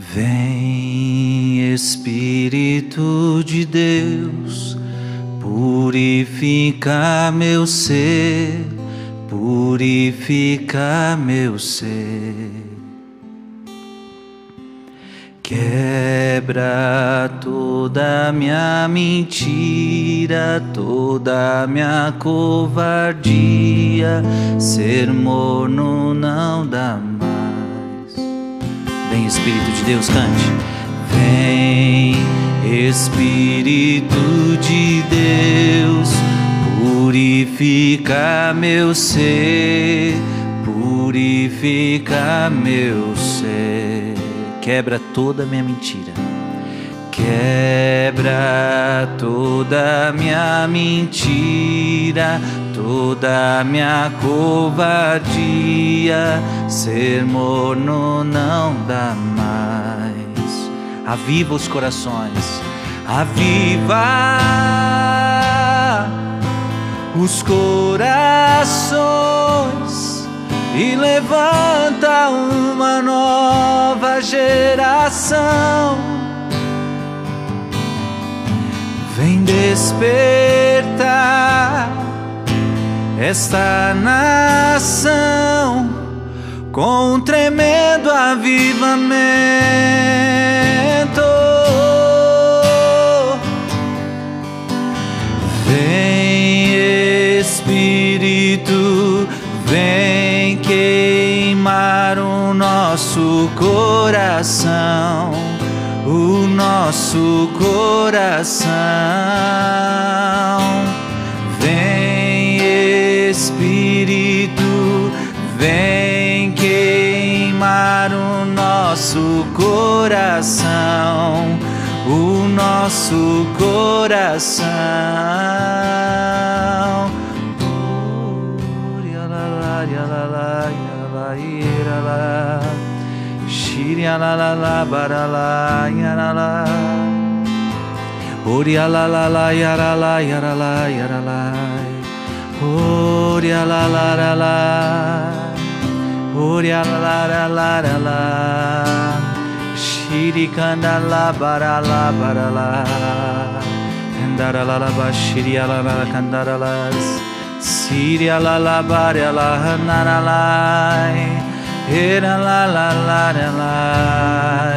Vem, Espírito de Deus, purifica meu ser, purifica meu ser. Quebra toda minha mentira, toda minha covardia, ser morno não dá mais. Espírito de Deus, cante. Vem, Espírito de Deus, purifica meu ser, purifica meu ser quebra toda minha mentira. Quebra toda minha mentira, toda minha covardia. Ser morno não dá mais. Aviva os corações, aviva os corações e levanta uma nova geração. Vem despertar esta nação com um tremendo avivamento. Vem Espírito, vem queimar o nosso coração, o nosso coração. Vem Espírito, vem queimar o nosso coração, o nosso coração. ya la la la ba da la ya la la. Oh la la la ya la la ya la la ya la la. La la la la. Oh ya la la la la la. Shiri kanda la ba la ba da la. Kandara la la ba shiri la la kandara la. Siri la la ba da la na la la. Era la la la la la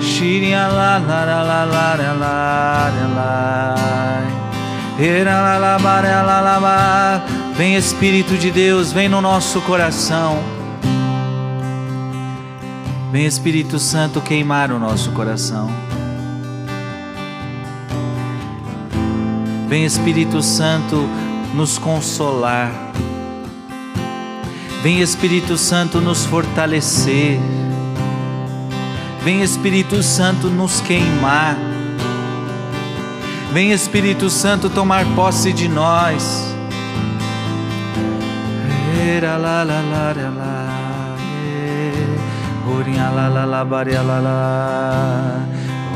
Shiria la la la la la la la Era la la la la la la Vem Espírito de Deus, vem no nosso coração. Vem Espírito Santo queimar o nosso coração. Vem Espírito Santo nos consolar Vem Espírito Santo nos fortalecer. Vem Espírito Santo nos queimar. Vem Espírito Santo tomar posse de nós.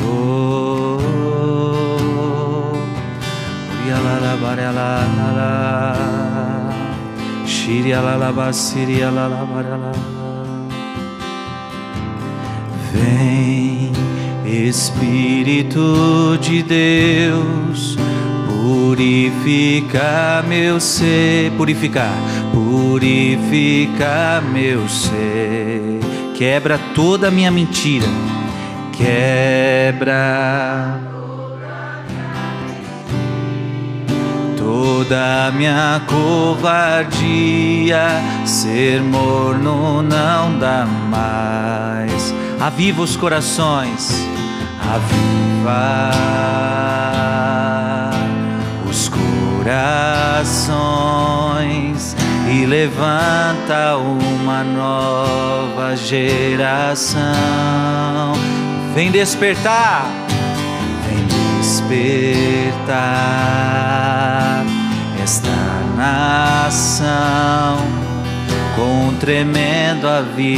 Oh, Shiria la la ba siria la la ba la Vem Espírito de Deus purifica meu ser, purificar, purifica meu ser, quebra toda minha mentira, quebra toda minha covardia, ser morno não dá mais. Aviva os corações, aviva os corações e levanta uma nova geração. Vem despertar, vem despertar esta nação com um tremendo avivamento.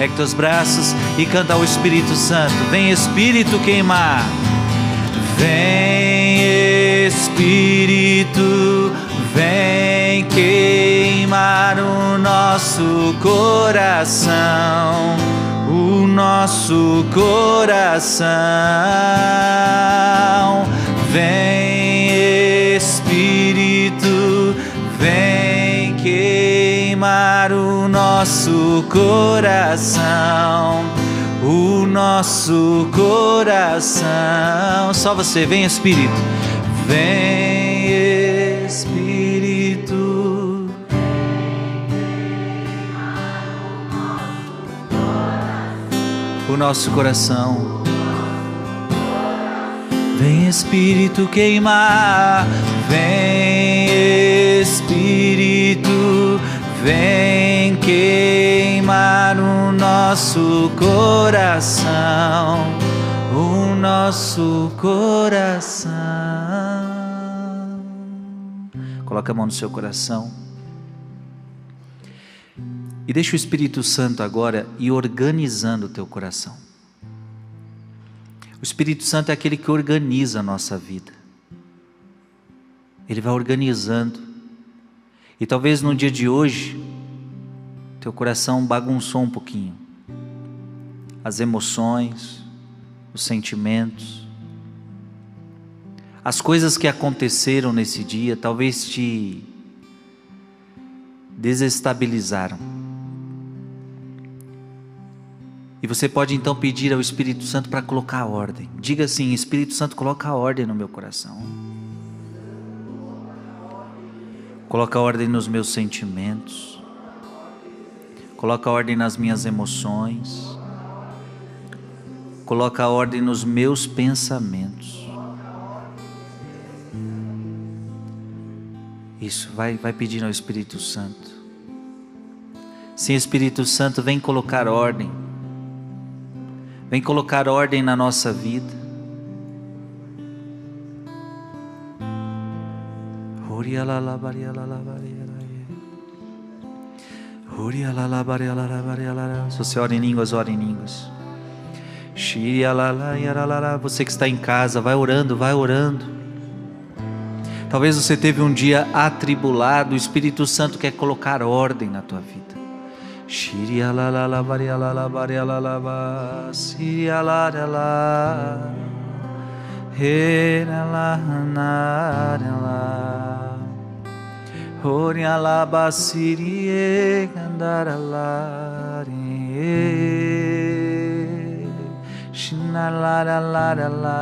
Ergue teus braços e canta ao Espírito Santo. Vem Espírito queimar. Vem Espírito, vem queimar o nosso coração, nosso coração. Vem, Espírito, vem queimar o nosso coração, o nosso coração. Só você, vem, Espírito, vem, Espírito. Nosso coração. Vem Espírito queimar, vem Espírito, vem queimar o nosso coração, o nosso coração. Coloca a mão no seu coração. E deixa o Espírito Santo agora ir organizando o teu coração. O Espírito Santo é aquele que organiza a nossa vida. Ele vai organizando. E talvez no dia de hoje, teu coração bagunçou um pouquinho. As emoções, os sentimentos, as coisas que aconteceram nesse dia talvez te desestabilizaram. E você pode então pedir ao Espírito Santo para colocar ordem. Diga assim: Espírito Santo, coloca a ordem no meu coração. Coloca a ordem nos meus sentimentos. Coloca a ordem nas minhas emoções. Coloca a ordem nos meus pensamentos. Isso, vai, vai pedindo ao Espírito Santo. Sim, Espírito Santo, vem colocar ordem Vem colocar ordem na nossa vida. Se você ora em línguas, ora em línguas. Você que está em casa, vai orando, vai orando. Talvez você teve um dia atribulado, o Espírito Santo quer colocar ordem na tua vida. Shiria la la la varia la la varia la la va Siria la la la He la la na la Horia la ba sirie gandara la Shina la la la la la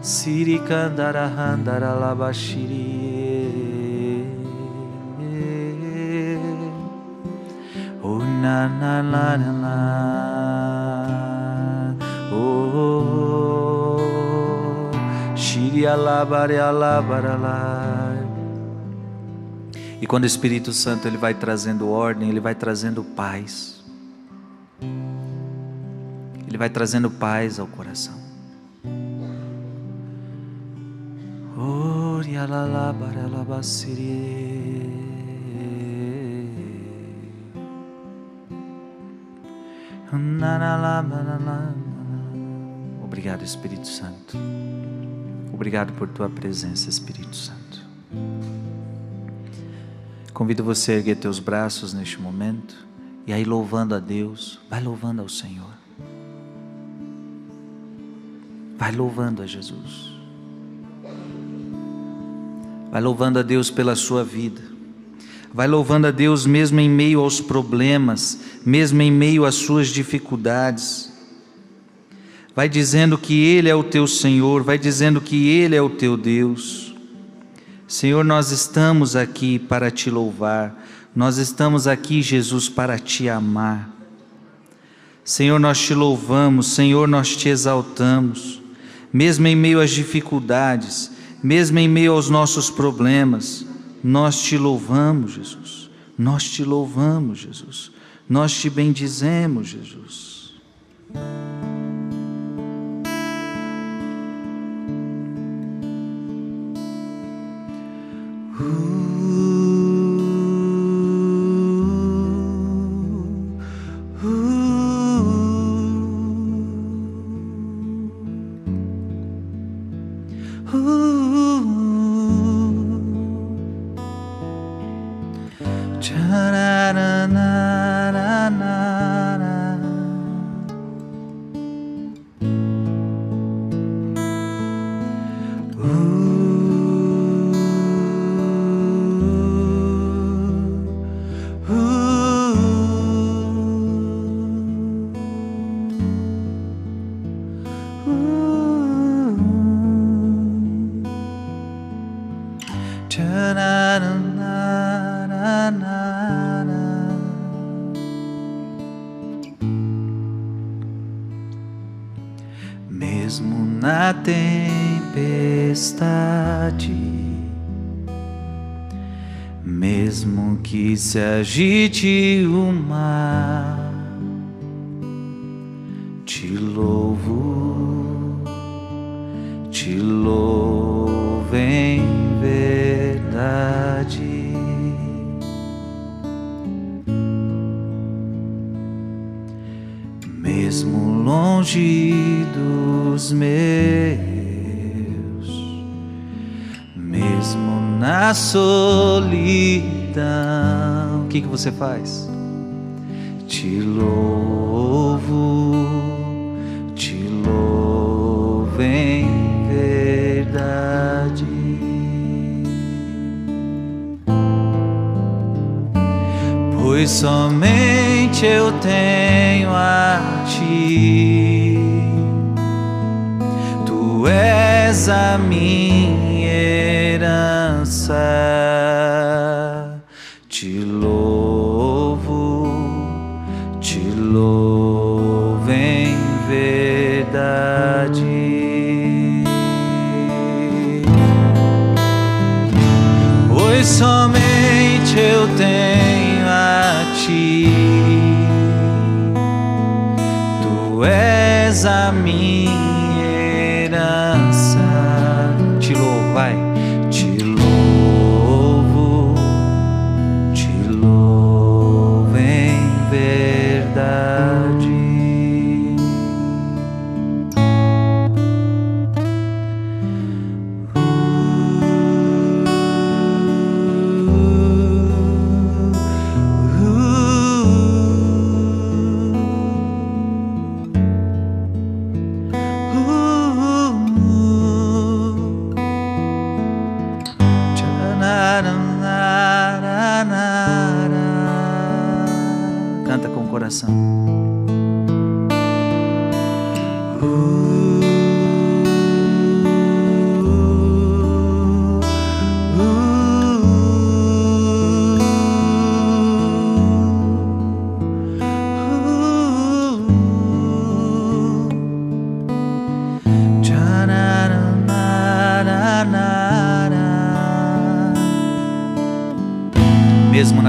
Siri kandara handara la ba na na na na na oh Shiria la baria la e quando o Espírito Santo ele vai trazendo ordem, ele vai trazendo paz. Ele vai trazendo paz ao coração. Oh, Obrigado, Espírito Santo. Obrigado por tua presença, Espírito Santo. Convido você a erguer teus braços neste momento e aí louvando a Deus, vai louvando ao Senhor. Vai louvando a Jesus. Vai louvando a Deus pela sua vida. Vai louvando a Deus mesmo em meio aos problemas, mesmo em meio às suas dificuldades. Vai dizendo que Ele é o teu Senhor, vai dizendo que Ele é o teu Deus. Senhor, nós estamos aqui para te louvar, nós estamos aqui, Jesus, para te amar. Senhor, nós te louvamos, Senhor, nós te exaltamos, mesmo em meio às dificuldades, mesmo em meio aos nossos problemas. Nós te louvamos, Jesus. Nós te louvamos, Jesus. Nós te bendizemos, Jesus. Agite o mar, te louvo, te louvo em verdade. Mesmo longe dos meus, mesmo na solidão, que, que você faz? Te louvo, te louvo em verdade. Pois somente eu tenho a ti. Tu és a minha herança. Eu tenho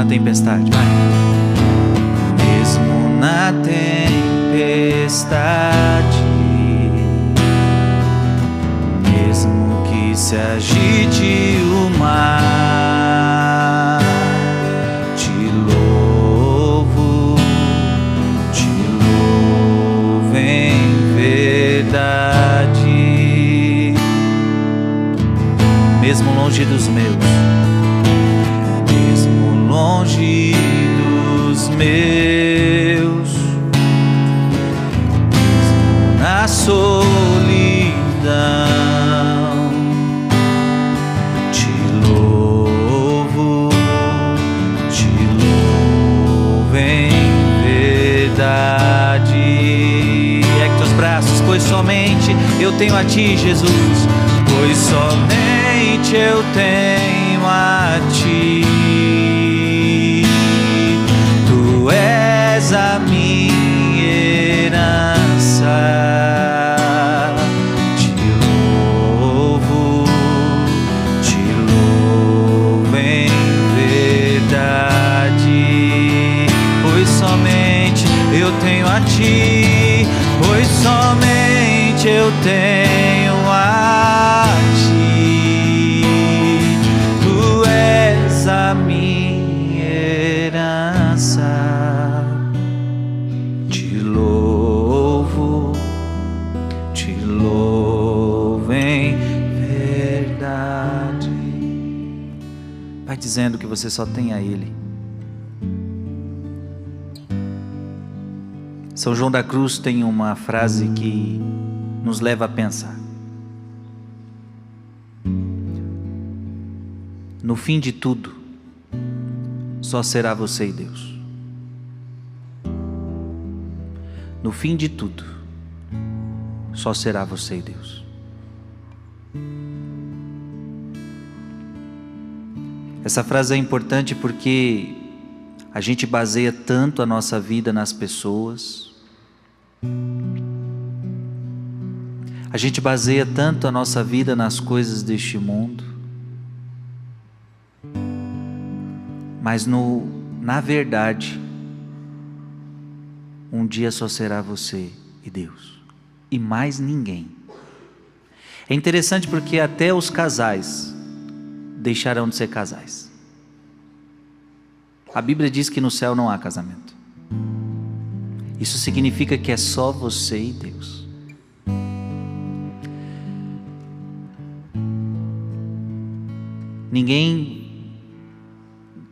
na tempestade, vai. Mesmo na tempestade, mesmo que se agite o mar, te louvo, te louvo em verdade, mesmo longe dos meus Jesus, você só tem a Ele. São João da Cruz tem uma frase que nos leva a pensar. No fim de tudo, só será você e Deus. No fim de tudo, só será você e Deus. Essa frase é importante porque a gente baseia tanto a nossa vida nas pessoas, a gente baseia tanto a nossa vida nas coisas deste mundo, mas no, na verdade, um dia só será você e Deus, e mais ninguém. É interessante porque até os casais deixarão de ser casais. A Bíblia diz que no céu não há casamento. Isso significa que é só você e Deus. Ninguém,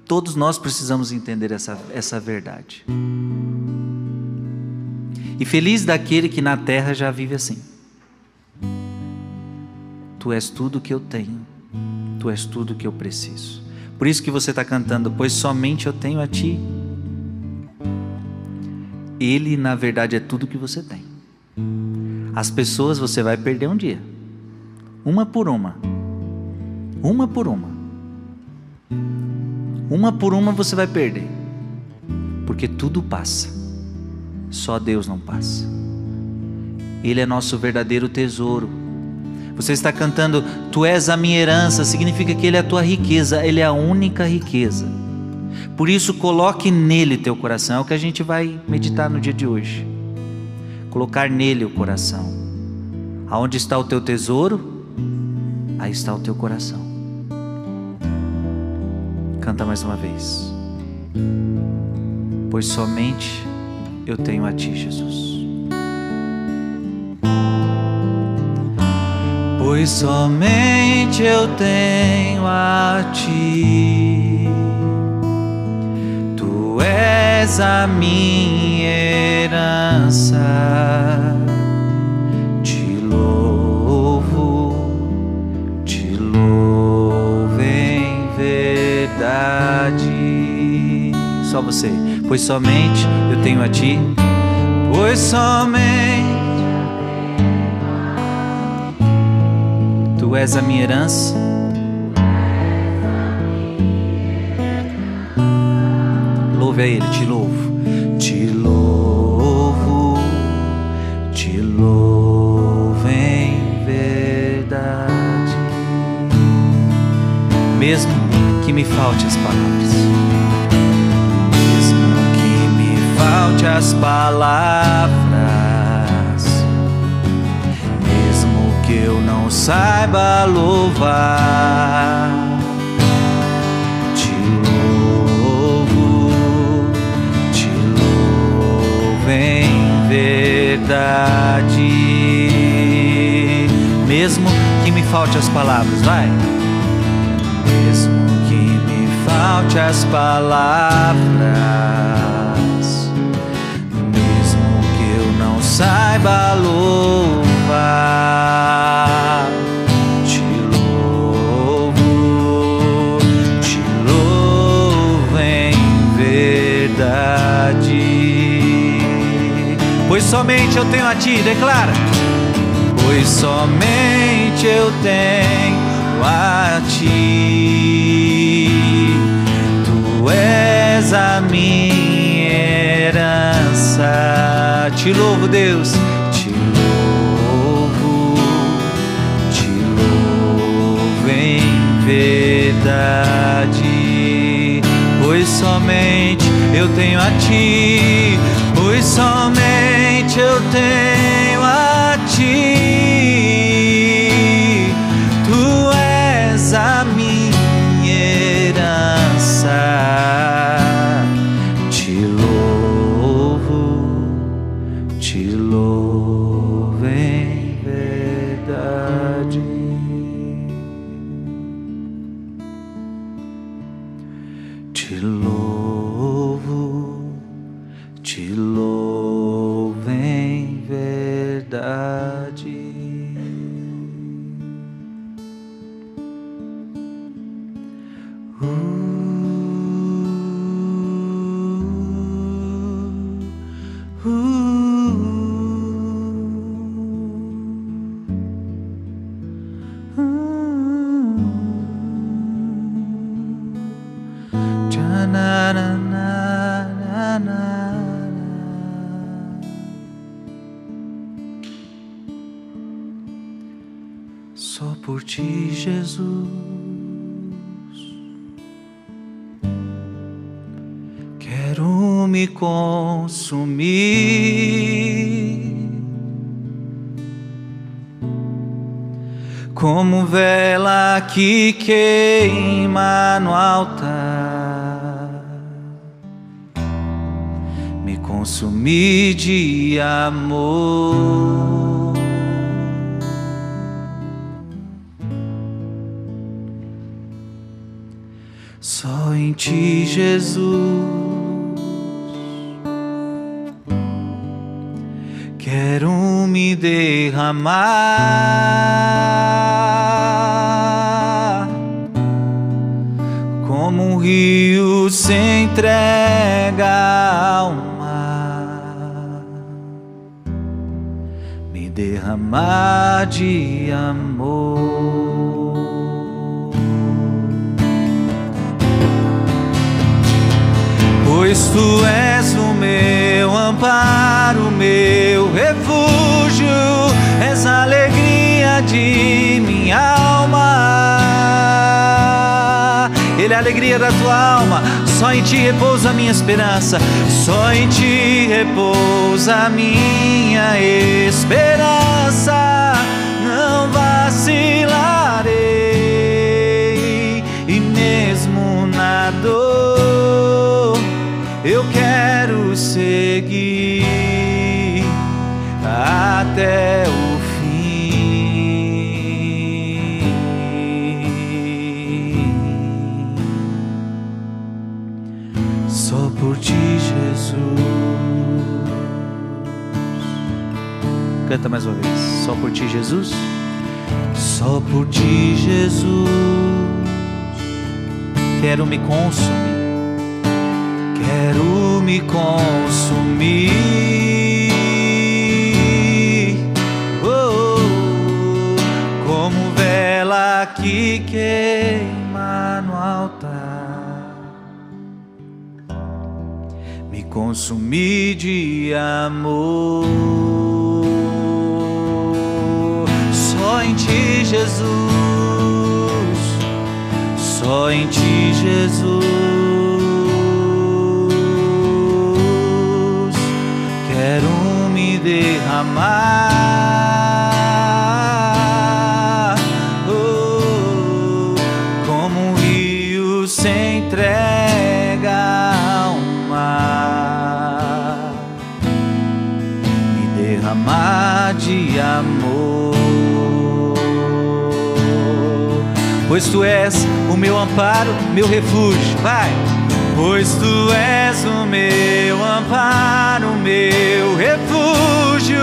todos nós precisamos entender essa, essa verdade. E feliz daquele que na terra já vive assim. Tu és tudo que eu tenho, tu és tudo que eu preciso. Por isso que você está cantando, pois somente eu tenho a ti. Ele, na verdade, é tudo que você tem. As pessoas você vai perder um dia, uma por uma, uma por uma, uma por uma você vai perder, porque tudo passa, só Deus não passa. Ele é nosso verdadeiro tesouro. Você está cantando, Tu és a minha herança, significa que Ele é a tua riqueza, Ele é a única riqueza. Por isso, coloque nele teu coração, é o que a gente vai meditar no dia de hoje. Colocar nele o coração. Aonde está o teu tesouro? Aí está o teu coração. Canta mais uma vez. Pois somente eu tenho a ti, Jesus. Pois somente eu tenho a ti. Tu és a minha herança. Te louvo, te louvo em verdade. Só você, pois somente eu tenho a ti, pois somente Tu és a minha herança. Louve a Ele, te louvo, te louvo, te louvo em verdade. Mesmo que me falte as palavras, mesmo que me falte as palavras não saiba louvar. Te louvo, te louvo em verdade. Mesmo que me falte as palavras, vai. Mesmo que me falte as palavras. Mesmo que eu não saiba louvar. Somente eu tenho a ti, declara. Pois somente eu tenho a ti. Tu és a minha herança. Te louvo, Deus. Te louvo, te louvo em verdade. Pois somente eu tenho a ti. Pois somente eu tenho a ti. Só por ti, Jesus, quero me consumir. Como vela que queima no altar, me consumir de amor. Em ti, Jesus. Quero me derramar como um rio se entrega ao mar, me derramar de amor. Pois tu és o meu amparo, meu refúgio, és a alegria de minha alma. Ele é a alegria da tua alma, só em ti repousa a minha esperança, só em ti repousa a minha esperança. Não vacilarei, seguir até o fim. Só por ti, Jesus. Canta mais uma vez. Só por ti, Jesus. Só por ti, Jesus. Quero me consumir me consumir. Oh, como vela que queima no altar, me consumir de amor. Só em ti, Jesus. Só em ti, Jesus. Derramar. Oh, como um rio se entrega ao mar, me derramar de amor, pois tu és o meu amparo, meu refúgio, vai pois tu és o meu amparo, meu refúgio,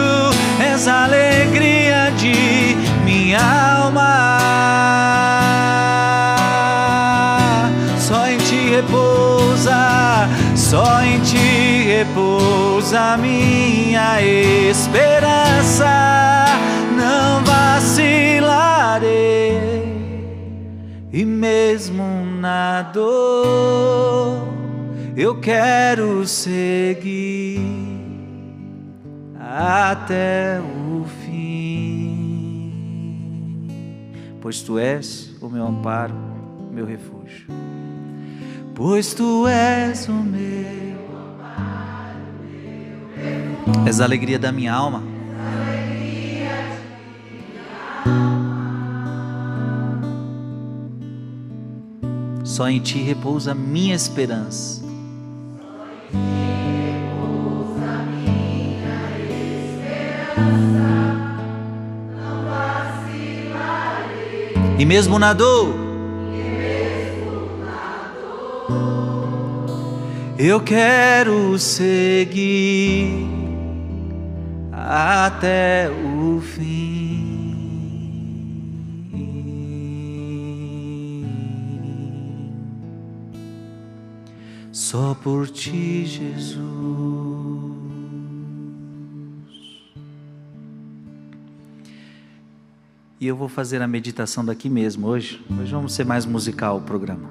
és a alegria de minha alma. Só em ti repousa, só em ti repousa minha esperança. Não vacilarei e mesmo na dor eu quero seguir até o fim, pois tu és o meu amparo, meu refúgio, pois tu és o meu amparo, meu és a alegria da minha alma. Só em ti repousa minha esperança. Mesmo na dor, eu quero seguir até o fim. Só por ti, Jesus. E eu vou fazer a meditação daqui mesmo hoje. Hoje vamos ser mais musical o programa.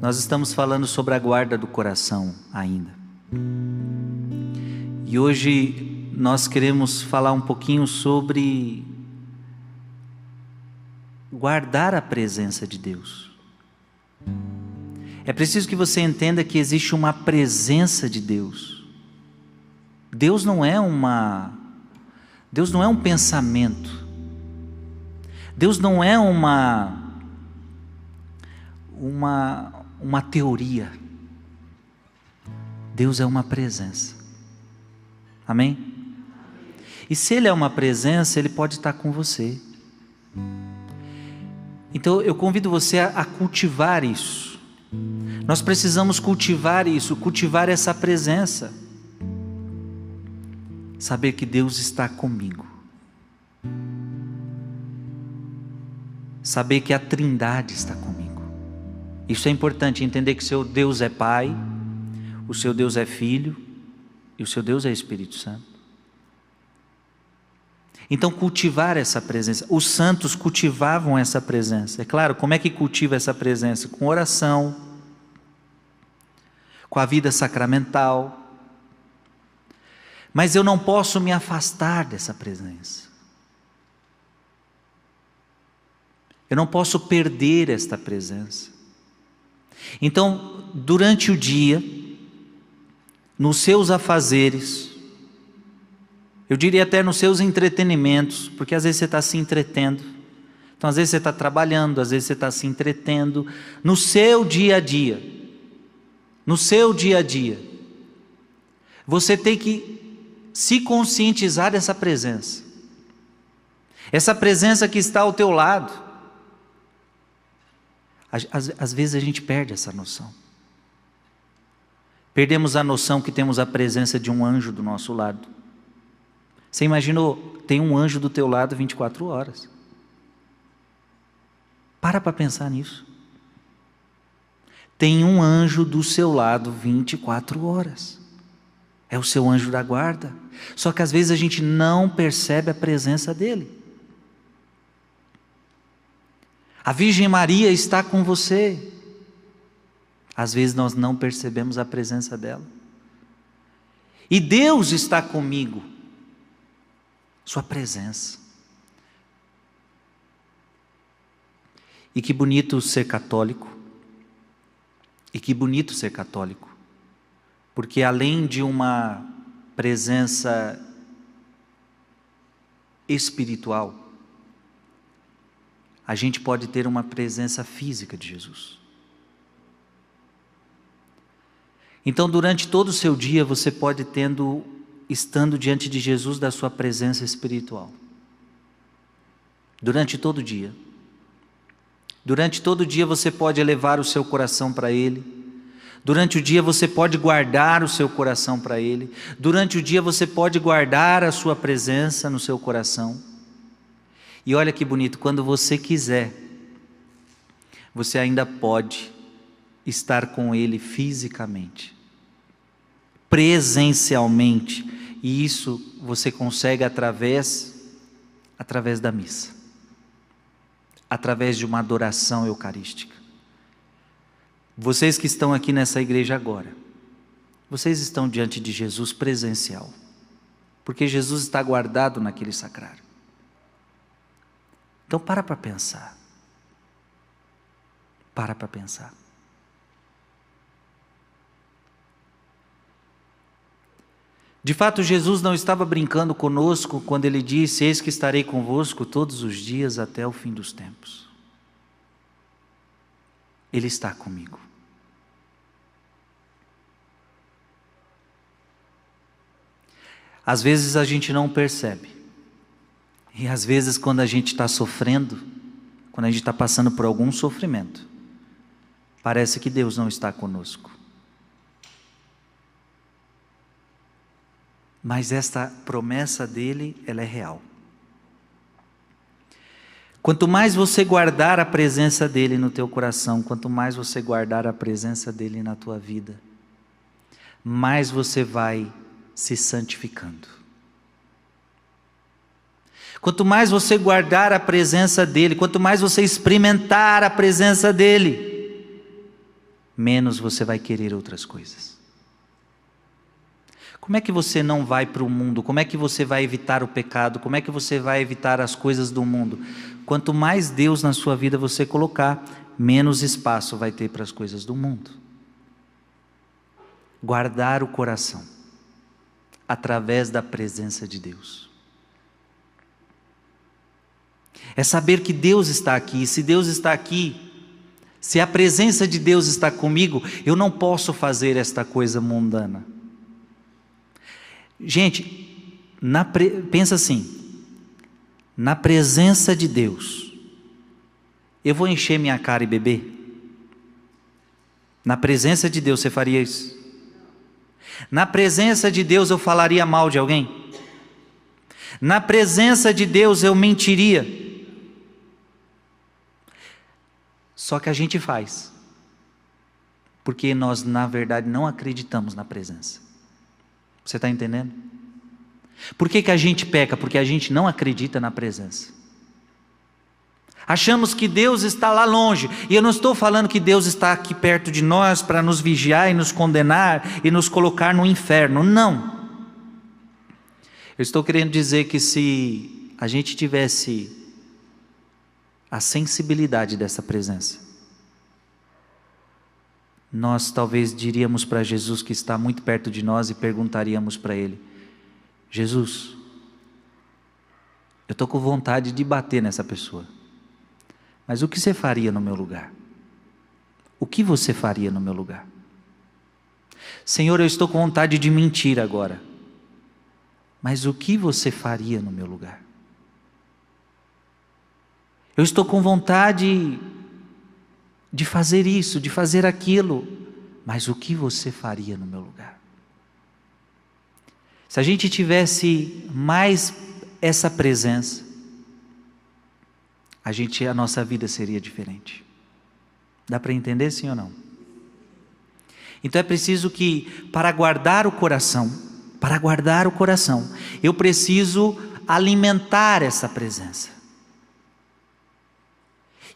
Nós estamos falando sobre a guarda do coração ainda. E hoje nós queremos falar um pouquinho sobre guardar a presença de Deus. É preciso que você entenda que existe uma presença de Deus. Deus não é uma Deus não é um pensamento. Deus não é uma uma uma teoria. Deus é uma presença. Amém? E se Ele é uma presença, Ele pode estar com você. Então eu convido você a, a cultivar isso. Nós precisamos cultivar isso, cultivar essa presença. Saber que Deus está comigo. Saber que a Trindade está comigo. Isso é importante, entender que seu Deus é Pai, o seu Deus é Filho e o seu Deus é Espírito Santo. Então, cultivar essa presença. Os santos cultivavam essa presença. É claro, como é que cultiva essa presença? Com oração, com a vida sacramental. Mas eu não posso me afastar dessa presença. Eu não posso perder esta presença. Então, durante o dia, nos seus afazeres, eu diria até nos seus entretenimentos, porque às vezes você está se entretendo. Então, às vezes você está trabalhando, às vezes você está se entretendo. No seu dia a dia, no seu dia a dia, você tem que se conscientizar dessa presença. Essa presença que está ao teu lado. Às, às vezes a gente perde essa noção. Perdemos a noção que temos a presença de um anjo do nosso lado. Você imaginou, tem um anjo do teu lado 24 horas. Para para pensar nisso. Tem um anjo do seu lado 24 horas. É o seu anjo da guarda. Só que às vezes a gente não percebe a presença dele. A Virgem Maria está com você. Às vezes nós não percebemos a presença dela. E Deus está comigo. Sua presença. E que bonito ser católico. E que bonito ser católico. Porque além de uma presença espiritual, a gente pode ter uma presença física de Jesus. Então, durante todo o seu dia, você pode tendo estando diante de Jesus da sua presença espiritual. Durante todo o dia. Durante todo o dia você pode elevar o seu coração para Ele. Durante o dia você pode guardar o seu coração para Ele. Durante o dia você pode guardar a sua presença no seu coração. E olha que bonito, quando você quiser, você ainda pode estar com Ele fisicamente, presencialmente e isso você consegue através através da missa. Através de uma adoração eucarística. Vocês que estão aqui nessa igreja agora, vocês estão diante de Jesus presencial. Porque Jesus está guardado naquele sacrário. Então para para pensar. Para para pensar. De fato, Jesus não estava brincando conosco quando ele disse: Eis que estarei convosco todos os dias até o fim dos tempos. Ele está comigo. Às vezes a gente não percebe, e às vezes, quando a gente está sofrendo, quando a gente está passando por algum sofrimento, parece que Deus não está conosco. mas esta promessa dele, ela é real. Quanto mais você guardar a presença dele no teu coração, quanto mais você guardar a presença dele na tua vida, mais você vai se santificando. Quanto mais você guardar a presença dele, quanto mais você experimentar a presença dele, menos você vai querer outras coisas. Como é que você não vai para o mundo? Como é que você vai evitar o pecado? Como é que você vai evitar as coisas do mundo? Quanto mais Deus na sua vida você colocar, menos espaço vai ter para as coisas do mundo. Guardar o coração através da presença de Deus. É saber que Deus está aqui, e se Deus está aqui, se a presença de Deus está comigo, eu não posso fazer esta coisa mundana. Gente, na, pensa assim: na presença de Deus, eu vou encher minha cara e beber? Na presença de Deus você faria isso? Na presença de Deus eu falaria mal de alguém? Na presença de Deus eu mentiria? Só que a gente faz, porque nós, na verdade, não acreditamos na presença. Você está entendendo? Por que, que a gente peca? Porque a gente não acredita na presença. Achamos que Deus está lá longe, e eu não estou falando que Deus está aqui perto de nós para nos vigiar e nos condenar e nos colocar no inferno. Não. Eu estou querendo dizer que se a gente tivesse a sensibilidade dessa presença. Nós talvez diríamos para Jesus que está muito perto de nós e perguntaríamos para Ele: Jesus, eu estou com vontade de bater nessa pessoa, mas o que você faria no meu lugar? O que você faria no meu lugar? Senhor, eu estou com vontade de mentir agora, mas o que você faria no meu lugar? Eu estou com vontade de fazer isso, de fazer aquilo, mas o que você faria no meu lugar? Se a gente tivesse mais essa presença, a gente a nossa vida seria diferente. Dá para entender sim ou não? Então é preciso que para guardar o coração, para guardar o coração, eu preciso alimentar essa presença.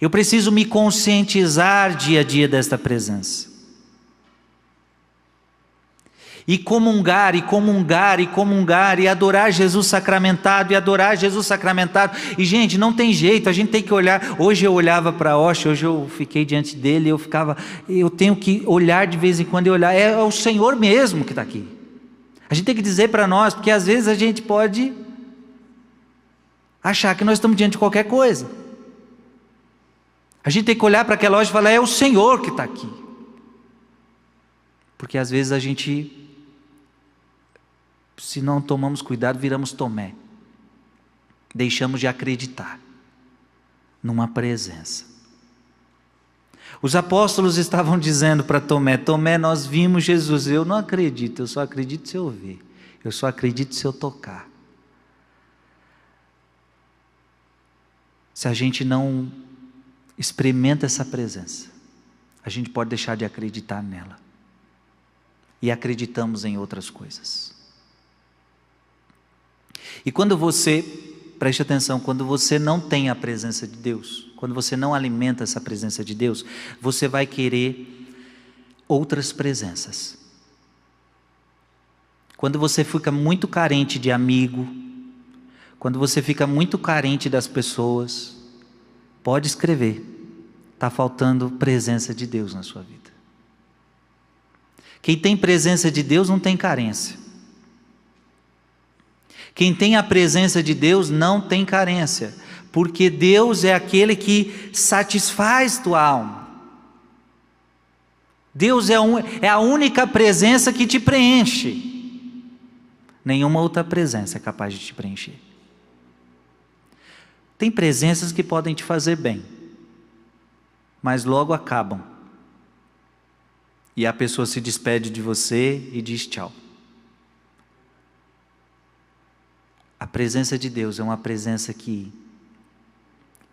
Eu preciso me conscientizar dia a dia desta presença. E comungar, e comungar, e comungar, e adorar Jesus sacramentado, e adorar Jesus sacramentado. E, gente, não tem jeito, a gente tem que olhar. Hoje eu olhava para Osh, hoje eu fiquei diante dele, eu ficava, eu tenho que olhar de vez em quando e olhar, é o Senhor mesmo que está aqui. A gente tem que dizer para nós, porque às vezes a gente pode achar que nós estamos diante de qualquer coisa. A gente tem que olhar para aquela loja e falar: é o Senhor que está aqui. Porque às vezes a gente, se não tomamos cuidado, viramos Tomé. Deixamos de acreditar numa presença. Os apóstolos estavam dizendo para Tomé: Tomé, nós vimos Jesus. Eu não acredito, eu só acredito se eu ver. Eu só acredito se eu tocar. Se a gente não experimenta essa presença, a gente pode deixar de acreditar nela. E acreditamos em outras coisas. E quando você, preste atenção, quando você não tem a presença de Deus, quando você não alimenta essa presença de Deus, você vai querer outras presenças. Quando você fica muito carente de amigo, quando você fica muito carente das pessoas, Pode escrever. Está faltando presença de Deus na sua vida. Quem tem presença de Deus não tem carência. Quem tem a presença de Deus não tem carência, porque Deus é aquele que satisfaz tua alma. Deus é, um, é a única presença que te preenche. Nenhuma outra presença é capaz de te preencher. Tem presenças que podem te fazer bem, mas logo acabam. E a pessoa se despede de você e diz tchau. A presença de Deus é uma presença que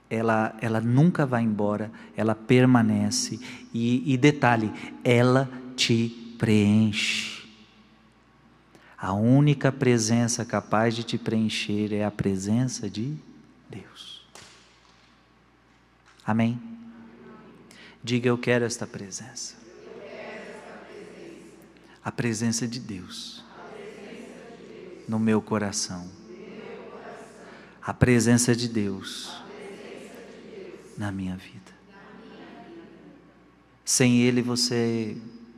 ela, ela nunca vai embora, ela permanece. E, e detalhe, ela te preenche. A única presença capaz de te preencher é a presença de Deus. Amém? Diga eu quero esta presença. A presença de Deus no meu coração. A presença de Deus na minha vida. Sem Ele você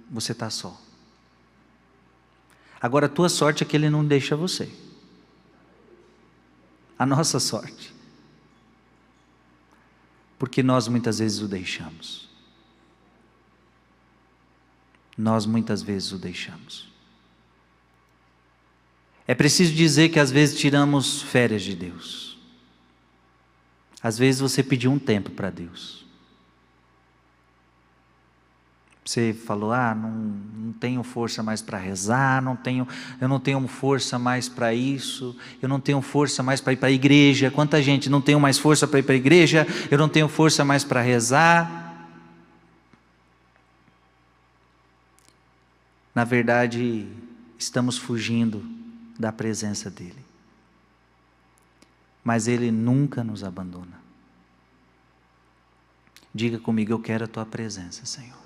você está só. Agora a tua sorte é que Ele não deixa você. A nossa sorte. Porque nós muitas vezes o deixamos. Nós muitas vezes o deixamos. É preciso dizer que às vezes tiramos férias de Deus. Às vezes você pediu um tempo para Deus. Você falou: "Ah, não, não tenho força mais para rezar, não tenho, eu não tenho força mais para isso, eu não tenho força mais para ir para a igreja. Quanta gente não tem mais força para ir para a igreja? Eu não tenho força mais para rezar." Na verdade, estamos fugindo da presença dEle. Mas Ele nunca nos abandona. Diga comigo: Eu quero a tua presença, Senhor.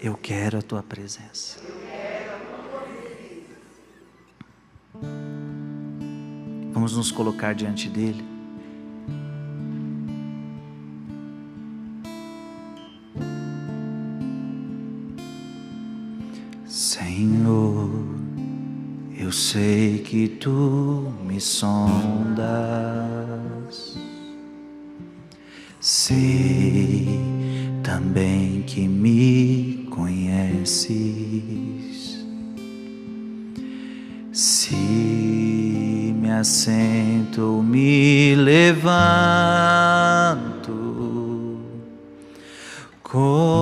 Eu quero a tua presença. Vamos nos colocar diante dEle. Senhor, eu sei que tu me sondas, sei também que me conheces. Se me assento ou me levanto, conheces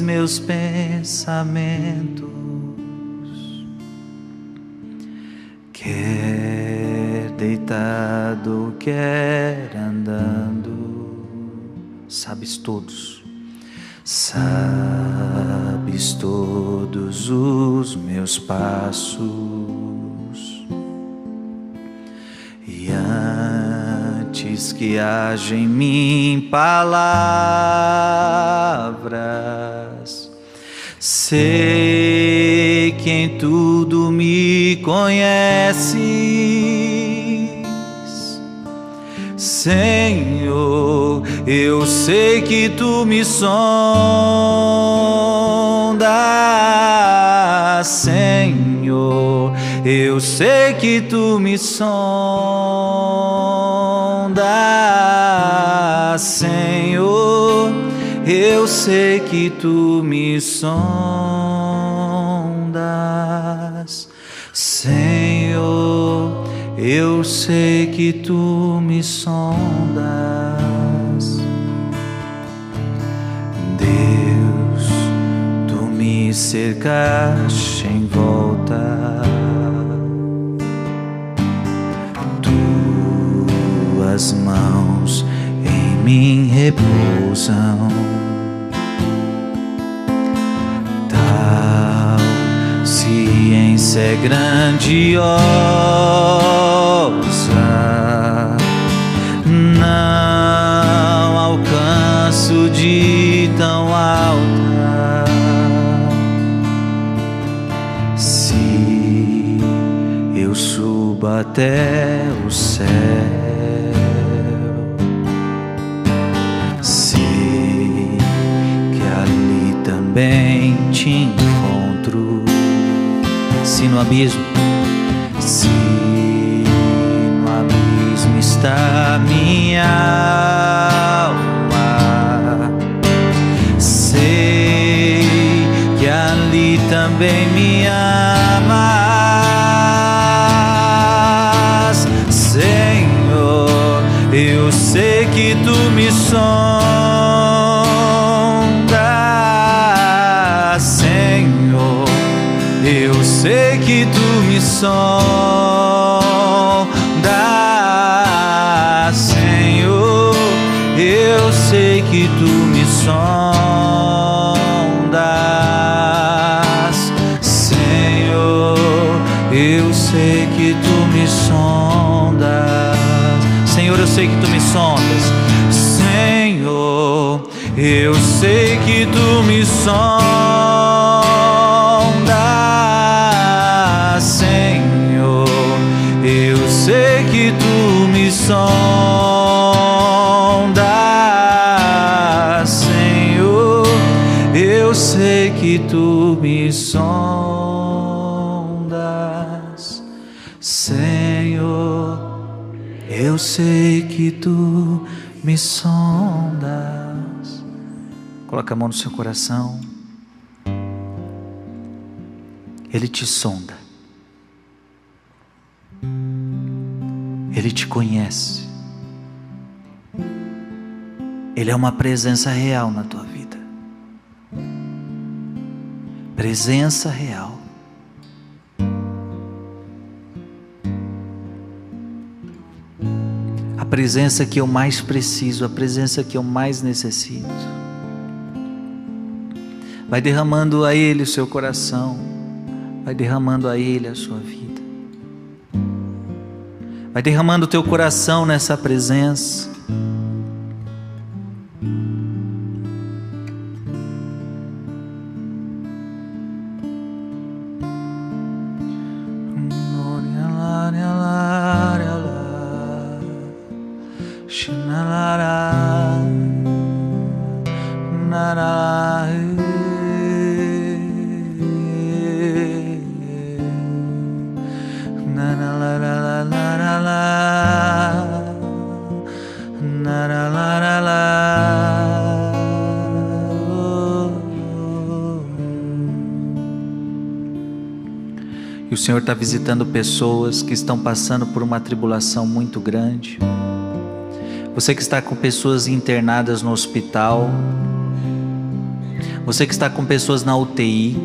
meus pensamentos, quer deitado, quer andando, sabes todos, sabes todos os meus passos. E antes que haja em mim palavras, sei que em tudo me conheces, Senhor. Eu sei que tu me sondas, Senhor. Eu sei que tu me sondas, Senhor. Eu sei que tu me sondas, Senhor. Eu sei que tu me sondas, Deus. Tu me cercaste em volta. tuas mãos em mim repousam. Ciência é grandiosa, não alcanço de tão alta. Se eu subo até o céu, sei que ali também. Se no abismo, se no abismo está minha alma, sei que ali também me amas, Senhor. Eu sei que tu me sondas, tu me sondas. Coloca a mão no seu coração. Ele te sonda. Ele te conhece. Ele é uma presença real na tua vida. Presença real. Presença que eu mais preciso, a presença que eu mais necessito. Vai derramando a Ele o seu coração vai derramando a Ele a sua vida. Vai derramando o teu coração nessa presença. Senhor está visitando pessoas que estão passando por uma tribulação muito grande. Você que está com pessoas internadas no hospital. Você que está com pessoas na UTI.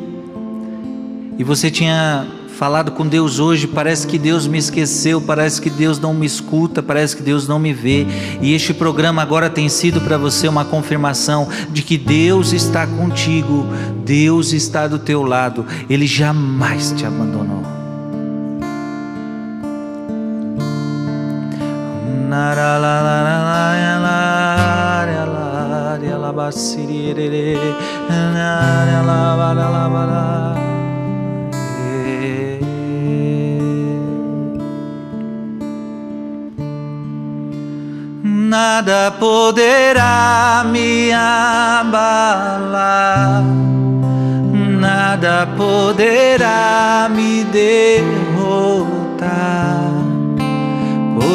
E você tinha falado com Deus hoje, parece que Deus me esqueceu, parece que Deus não me escuta, parece que Deus não me vê. E este programa agora tem sido para você uma confirmação de que Deus está contigo, Deus está do teu lado, Ele jamais te abandonou. Nada poderá me abalar, nada poderá me derrotar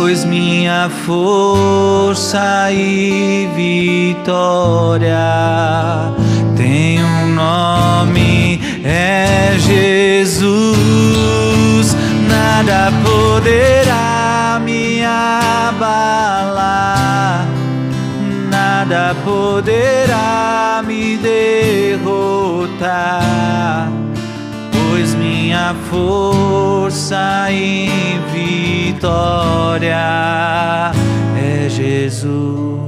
pois minha força e vitória tem um nome, é Jesus. Nada poderá me abalar, nada poderá me derrotar minha força e vitória é Jesus.